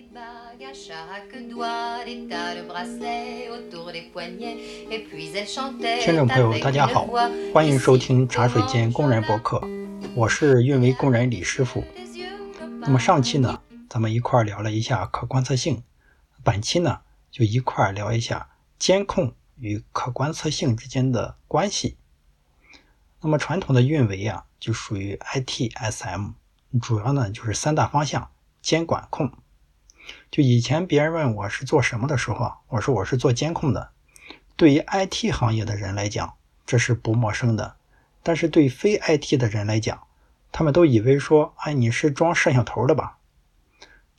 听众朋友，大家好，欢迎收听茶水间工人博客，我是运维工人李师傅。那么上期呢，咱们一块聊了一下可观测性，本期呢就一块聊一下监控与可观测性之间的关系。那么传统的运维啊，就属于 ITSM，主要呢就是三大方向：监管控。就以前别人问我是做什么的时候啊，我说我是做监控的。对于 IT 行业的人来讲，这是不陌生的。但是对非 IT 的人来讲，他们都以为说，哎，你是装摄像头的吧？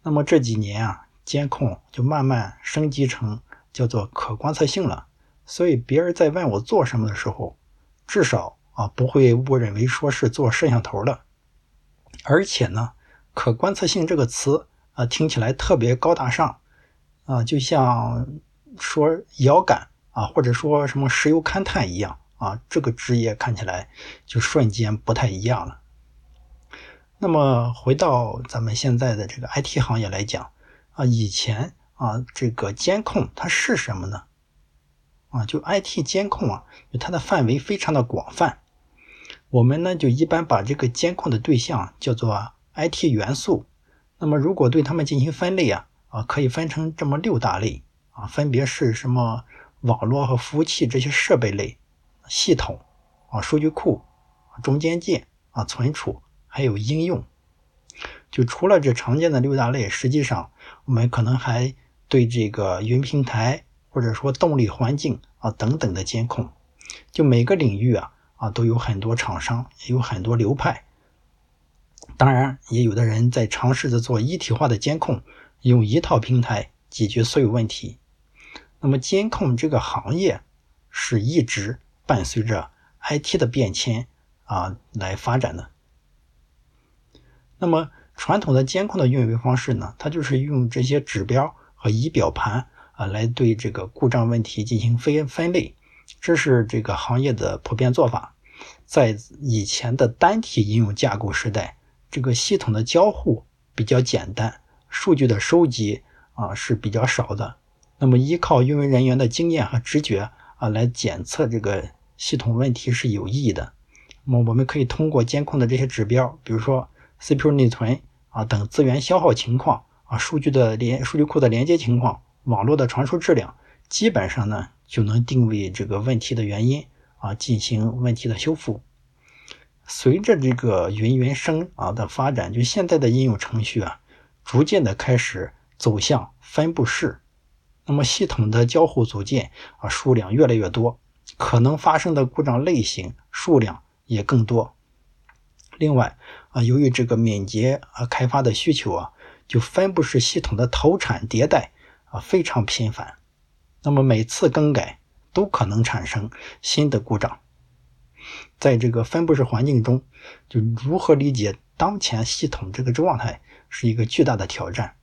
那么这几年啊，监控就慢慢升级成叫做可观测性了。所以别人在问我做什么的时候，至少啊不会误认为说是做摄像头的。而且呢，可观测性这个词。听起来特别高大上，啊，就像说遥感啊，或者说什么石油勘探一样啊，这个职业看起来就瞬间不太一样了。那么回到咱们现在的这个 IT 行业来讲啊，以前啊，这个监控它是什么呢？啊，就 IT 监控啊，它的范围非常的广泛。我们呢就一般把这个监控的对象叫做 IT 元素。那么，如果对它们进行分类啊，啊，可以分成这么六大类啊，分别是什么网络和服务器这些设备类、系统啊、数据库、中间件啊、存储，还有应用。就除了这常见的六大类，实际上我们可能还对这个云平台或者说动力环境啊等等的监控。就每个领域啊啊都有很多厂商，也有很多流派。当然，也有的人在尝试着做一体化的监控，用一套平台解决所有问题。那么，监控这个行业是一直伴随着 IT 的变迁啊来发展的。那么，传统的监控的运维方式呢，它就是用这些指标和仪表盘啊来对这个故障问题进行分分类，这是这个行业的普遍做法。在以前的单体应用架构时代。这个系统的交互比较简单，数据的收集啊是比较少的。那么依靠运维人员的经验和直觉啊来检测这个系统问题是有意义的。那么我们可以通过监控的这些指标，比如说 CPU 内存啊等资源消耗情况啊，数据的连数据库的连接情况，网络的传输质量，基本上呢就能定位这个问题的原因啊，进行问题的修复。随着这个云原生啊的发展，就现在的应用程序啊，逐渐的开始走向分布式。那么系统的交互组件啊数量越来越多，可能发生的故障类型数量也更多。另外啊，由于这个敏捷啊开发的需求啊，就分布式系统的投产迭代啊非常频繁。那么每次更改都可能产生新的故障。在这个分布式环境中，就如何理解当前系统这个状态，是一个巨大的挑战。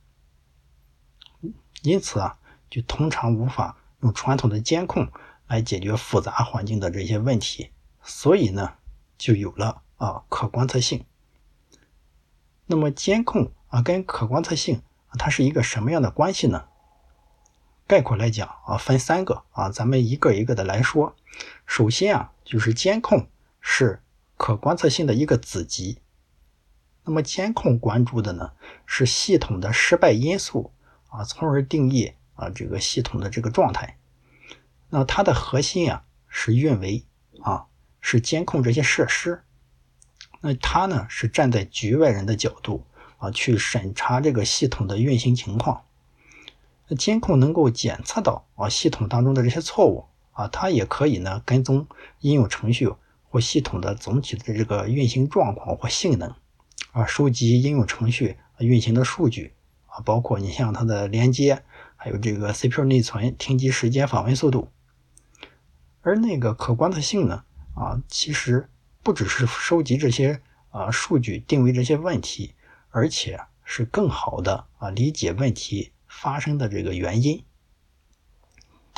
因此啊，就通常无法用传统的监控来解决复杂环境的这些问题。所以呢，就有了啊可观测性。那么监控啊跟可观测性，它是一个什么样的关系呢？概括来讲啊，分三个啊，咱们一个一个的来说。首先啊，就是监控是可观测性的一个子集。那么监控关注的呢，是系统的失败因素啊，从而定义啊这个系统的这个状态。那它的核心啊是运维啊，是监控这些设施。那它呢是站在局外人的角度啊，去审查这个系统的运行情况。监控能够检测到啊系统当中的这些错误啊，它也可以呢跟踪应用程序或系统的总体的这个运行状况或性能啊，收集应用程序运行的数据啊，包括你像它的连接，还有这个 CPU 内存、停机时间、访问速度。而那个可观测性呢啊，其实不只是收集这些啊数据、定位这些问题，而且是更好的啊理解问题。发生的这个原因，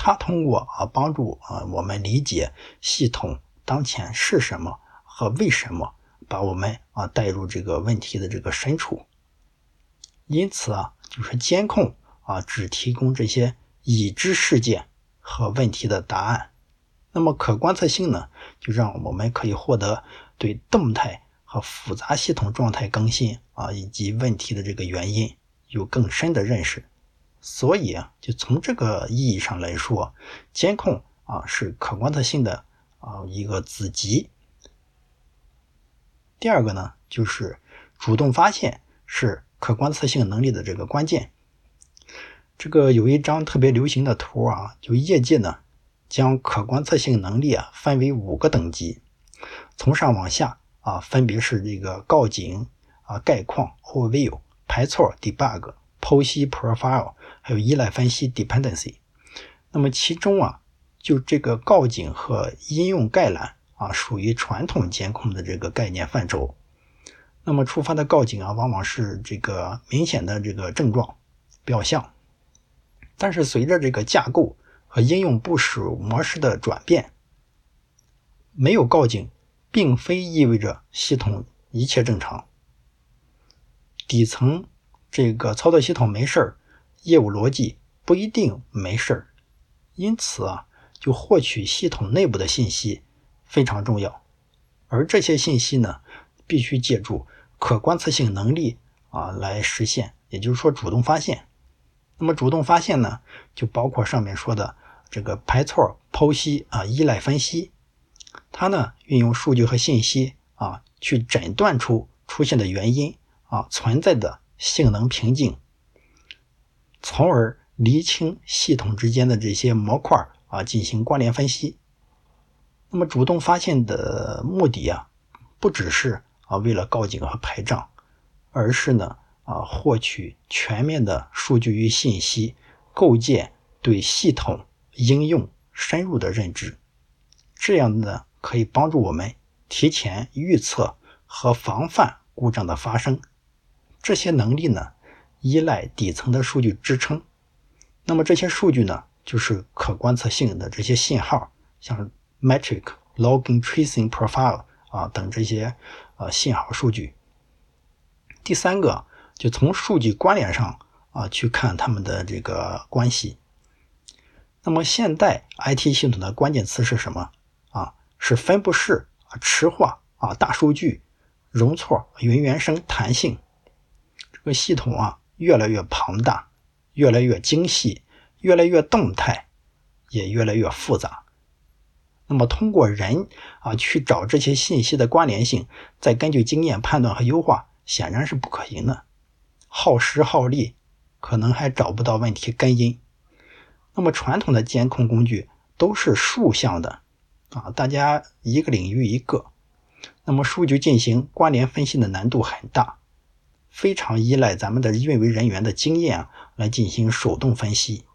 它通过啊帮助啊我们理解系统当前是什么和为什么，把我们啊带入这个问题的这个深处。因此啊，就是监控啊，只提供这些已知事件和问题的答案。那么可观测性呢，就让我们可以获得对动态和复杂系统状态更新啊以及问题的这个原因有更深的认识。所以啊，就从这个意义上来说，监控啊是可观测性的啊一个子集。第二个呢，就是主动发现是可观测性能力的这个关键。这个有一张特别流行的图啊，就业界呢将可观测性能力啊分为五个等级，从上往下啊分别是这个告警啊、概况 （overview）、排错 （debug）、剖析 （profile） 还有依赖分析 （dependency）。那么其中啊，就这个告警和应用概览。啊，属于传统监控的这个概念范畴。那么触发的告警啊，往往是这个明显的这个症状表象。但是随着这个架构和应用部署模式的转变，没有告警，并非意味着系统一切正常。底层这个操作系统没事儿，业务逻辑不一定没事儿。因此啊，就获取系统内部的信息。非常重要，而这些信息呢，必须借助可观测性能力啊来实现，也就是说主动发现。那么主动发现呢，就包括上面说的这个排错、剖析啊、依赖分析，它呢运用数据和信息啊去诊断出出现的原因啊存在的性能瓶颈，从而厘清系统之间的这些模块啊进行关联分析。那么主动发现的目的啊，不只是啊为了告警和排障，而是呢啊获取全面的数据与信息，构建对系统应用深入的认知。这样呢可以帮助我们提前预测和防范故障的发生。这些能力呢依赖底层的数据支撑。那么这些数据呢就是可观测性的这些信号，像。Metric、Logging、Tracing、Profile 啊等这些呃信号数据。第三个就从数据关联上啊去看它们的这个关系。那么现代 IT 系统的关键词是什么啊？是分布式啊、池化啊、大数据、容错、云原生、弹性。这个系统啊越来越庞大，越来越精细，越来越动态，也越来越复杂。那么，通过人啊去找这些信息的关联性，再根据经验判断和优化，显然是不可行的，耗时耗力，可能还找不到问题根因。那么，传统的监控工具都是竖向的啊，大家一个领域一个，那么数据进行关联分析的难度很大，非常依赖咱们的运维人员的经验来进行手动分析。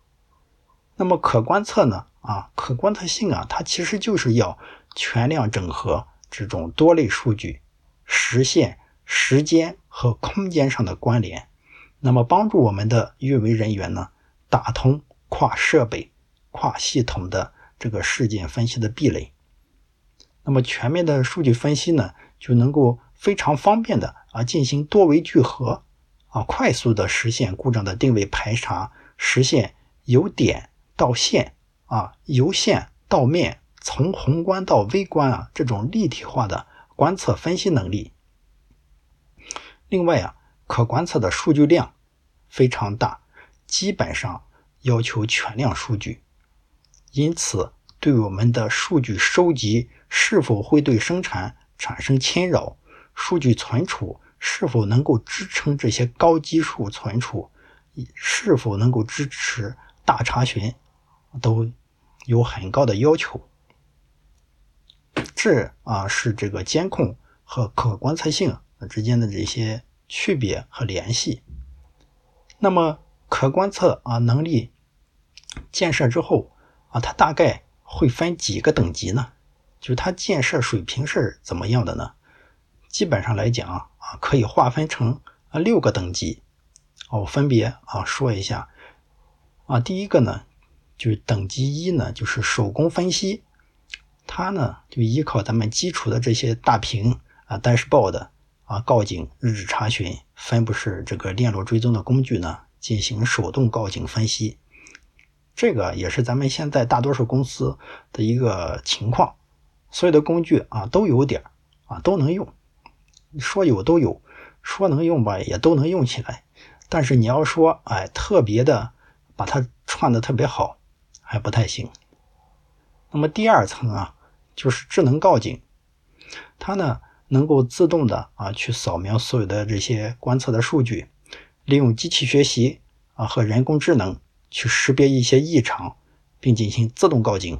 那么可观测呢？啊，可观测性啊，它其实就是要全量整合这种多类数据，实现时间和空间上的关联，那么帮助我们的运维人员呢，打通跨设备、跨系统的这个事件分析的壁垒。那么全面的数据分析呢，就能够非常方便的啊进行多维聚合，啊快速的实现故障的定位排查，实现由点到线。啊，由线到面，从宏观到微观啊，这种立体化的观测分析能力。另外啊，可观测的数据量非常大，基本上要求全量数据，因此对我们的数据收集是否会对生产产生侵扰，数据存储是否能够支撑这些高基数存储，是否能够支持大查询。都有很高的要求，这啊是这个监控和可观测性之间的这些区别和联系。那么可观测啊能力建设之后啊，它大概会分几个等级呢？就是它建设水平是怎么样的呢？基本上来讲啊，可以划分成啊六个等级。我分别啊说一下啊，第一个呢。就是等级一呢，就是手工分析，它呢就依靠咱们基础的这些大屏啊、dashboard 啊、告警、日志查询、分布式这个链路追踪的工具呢，进行手动告警分析。这个也是咱们现在大多数公司的一个情况，所有的工具啊都有点啊都能用，说有都有，说能用吧也都能用起来。但是你要说哎特别的把它串的特别好，还不太行。那么第二层啊就是智能告警，它呢能够自动的啊去扫描所有的这些观测的数据，利用机器学习啊和人工智能。去识别一些异常，并进行自动告警，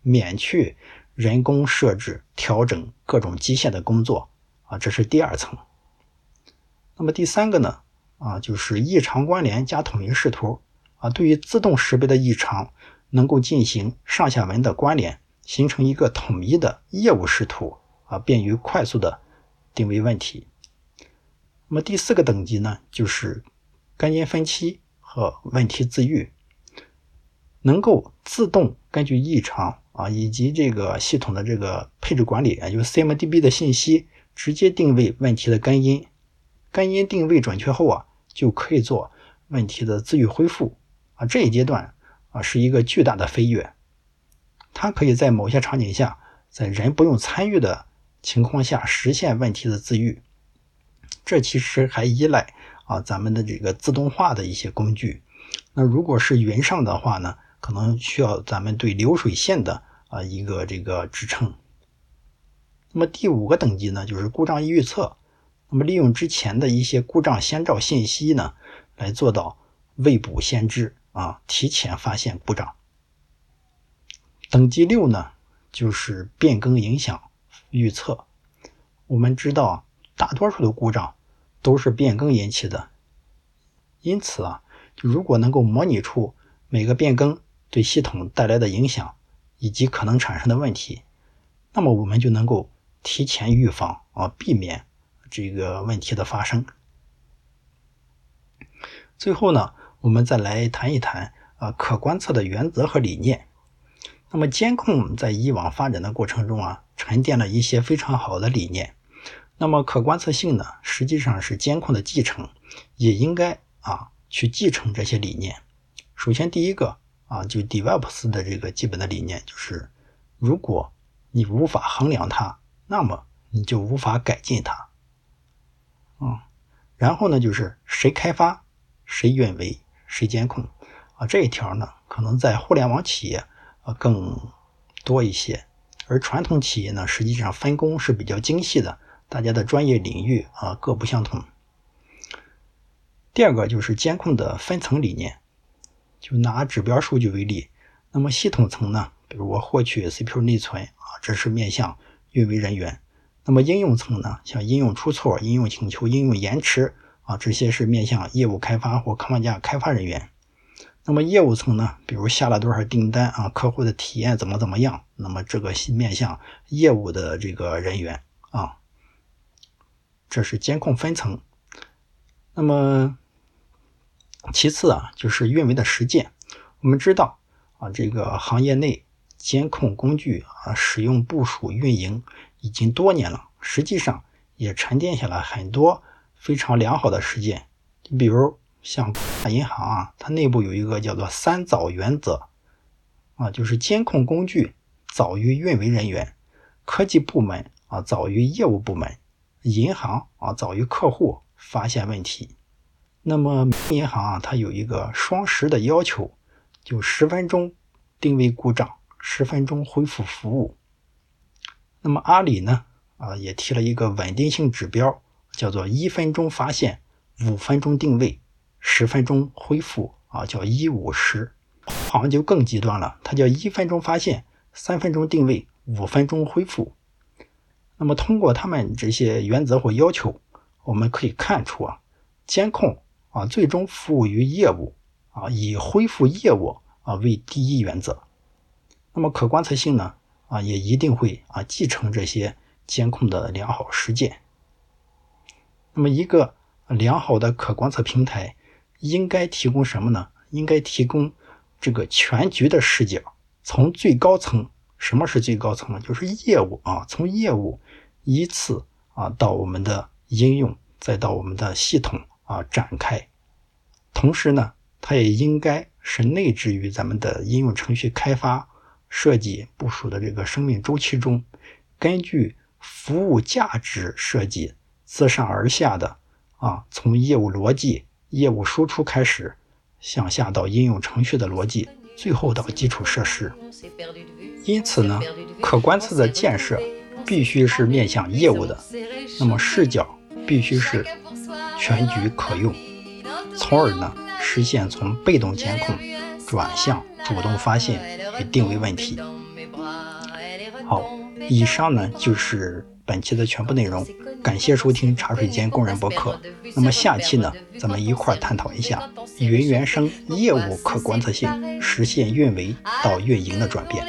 免去人工设置、调整各种机械的工作啊，这是第二层。那么第三个呢？啊，就是异常关联加统一视图啊，对于自动识别的异常，能够进行上下文的关联，形成一个统一的业务视图啊，便于快速的定位问题。那么第四个等级呢，就是根因分期。和问题自愈，能够自动根据异常啊以及这个系统的这个配置管理，也就是 CMDB 的信息，直接定位问题的根因。根因定位准确后啊，就可以做问题的自愈恢复啊。这一阶段啊是一个巨大的飞跃，它可以在某些场景下，在人不用参与的情况下实现问题的自愈。这其实还依赖。啊，咱们的这个自动化的一些工具，那如果是云上的话呢，可能需要咱们对流水线的啊一个这个支撑。那么第五个等级呢，就是故障预测。那么利用之前的一些故障先兆信息呢，来做到未卜先知啊，提前发现故障。等级六呢，就是变更影响预测。我们知道，大多数的故障。都是变更引起的，因此啊，如果能够模拟出每个变更对系统带来的影响以及可能产生的问题，那么我们就能够提前预防啊，避免这个问题的发生。最后呢，我们再来谈一谈啊，可观测的原则和理念。那么监控在以往发展的过程中啊，沉淀了一些非常好的理念。那么可观测性呢，实际上是监控的继承，也应该啊去继承这些理念。首先第一个啊，就 DevOps 的这个基本的理念就是，如果你无法衡量它，那么你就无法改进它。嗯，然后呢，就是谁开发，谁运维，谁监控啊这一条呢，可能在互联网企业啊更多一些，而传统企业呢，实际上分工是比较精细的。大家的专业领域啊各不相同。第二个就是监控的分层理念，就拿指标数据为例，那么系统层呢，比如我获取 CPU 内存啊，这是面向运维人员；那么应用层呢，像应用出错、应用请求、应用延迟啊，这些是面向业务开发或框架开发人员。那么业务层呢，比如下了多少订单啊，客户的体验怎么怎么样，那么这个面向业务的这个人员啊。这是监控分层，那么其次啊，就是运维的实践。我们知道啊，这个行业内监控工具啊，使用部署运营已经多年了，实际上也沉淀下来很多非常良好的实践。你比如像大银行啊，它内部有一个叫做“三早”原则啊，就是监控工具早于运维人员，科技部门啊早于业务部门。银行啊，早于客户发现问题。那么银行啊，它有一个双十的要求，就十分钟定位故障，十分钟恢复服务。那么阿里呢，啊也提了一个稳定性指标，叫做一分钟发现，五分钟定位，十分钟恢复啊，叫一五十。好像就更极端了，它叫一分钟发现，三分钟定位，五分钟恢复。那么，通过他们这些原则或要求，我们可以看出啊，监控啊最终服务于业务啊，以恢复业务啊为第一原则。那么，可观测性呢啊也一定会啊继承这些监控的良好实践。那么，一个良好的可观测平台应该提供什么呢？应该提供这个全局的视角，从最高层。什么是最高层呢？就是业务啊，从业务依次啊到我们的应用，再到我们的系统啊展开。同时呢，它也应该是内置于咱们的应用程序开发、设计、部署的这个生命周期中，根据服务价值设计，自上而下的啊，从业务逻辑、业务输出开始，向下到应用程序的逻辑，最后到基础设施。因此呢，可观测的建设必须是面向业务的，那么视角必须是全局可用。从而呢，实现从被动监控转向主动发现定位问题。好，以上呢就是本期的全部内容，感谢收听茶水间工人博客。那么下期呢，咱们一块儿探讨一下云原生业务可观测性实现运维到运营的转变。